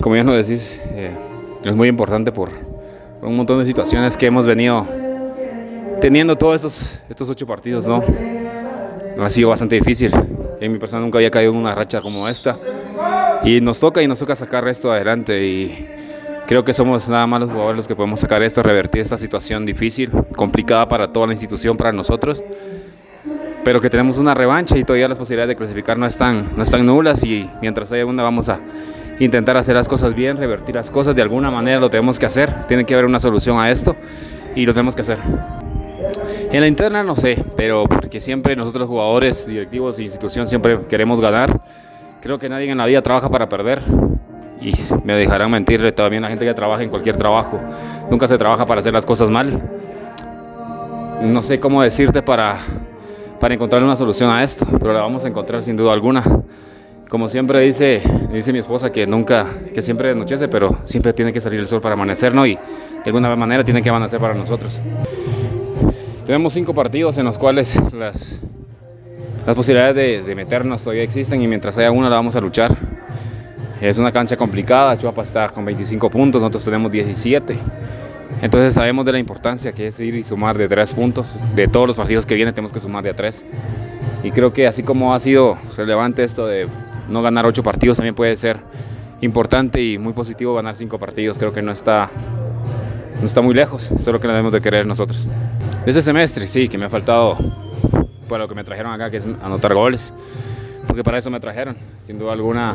como ya no decís, eh, es muy importante por, un montón de situaciones que hemos venido teniendo todos estos, estos ocho partidos, ¿no? Ha sido bastante difícil. En mi persona nunca había caído en una racha como esta. Y nos toca y nos toca sacar esto adelante. Y creo que somos nada más los jugadores los que podemos sacar esto, revertir esta situación difícil, complicada para toda la institución, para nosotros pero que tenemos una revancha y todavía las posibilidades de clasificar no están, no están nulas y mientras haya una vamos a intentar hacer las cosas bien, revertir las cosas, de alguna manera lo tenemos que hacer, tiene que haber una solución a esto y lo tenemos que hacer. En la interna no sé, pero porque siempre nosotros jugadores, directivos e institución siempre queremos ganar. Creo que nadie en la vida trabaja para perder y me dejarán mentir también la gente que trabaja en cualquier trabajo. Nunca se trabaja para hacer las cosas mal. No sé cómo decirte para para encontrar una solución a esto, pero la vamos a encontrar sin duda alguna. Como siempre dice, dice mi esposa que nunca, que siempre anochece, pero siempre tiene que salir el sol para amanecer, ¿no? Y de alguna manera tiene que amanecer para nosotros. Tenemos cinco partidos en los cuales las, las posibilidades de, meternos todavía existen y mientras haya una la vamos a luchar. Es una cancha complicada, Chuapa está con 25 puntos, nosotros tenemos 17. Entonces sabemos de la importancia que es ir y sumar de tres puntos. De todos los partidos que vienen tenemos que sumar de tres. Y creo que así como ha sido relevante esto de no ganar ocho partidos, también puede ser importante y muy positivo ganar cinco partidos. Creo que no está, no está muy lejos, solo que debemos de querer nosotros. Este semestre, sí, que me ha faltado para lo que me trajeron acá, que es anotar goles, porque para eso me trajeron. Sin duda alguna,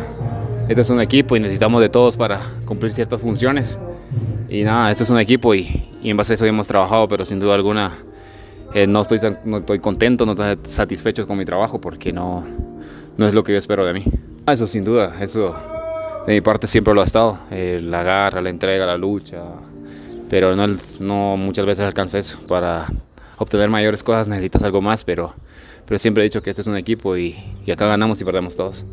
este es un equipo y necesitamos de todos para cumplir ciertas funciones. Y nada, este es un equipo y, en base a eso hemos trabajado, pero sin duda alguna eh, no, estoy, no estoy contento, no estoy satisfecho con mi trabajo porque no, no es lo que yo espero de mí. Ah, eso sin duda, eso de mi parte siempre lo ha estado, eh, la garra, la entrega, la lucha, pero no, no muchas veces alcanza eso. Para obtener mayores cosas necesitas algo más, pero, pero siempre he dicho que este es un equipo y, y acá ganamos y perdemos todos.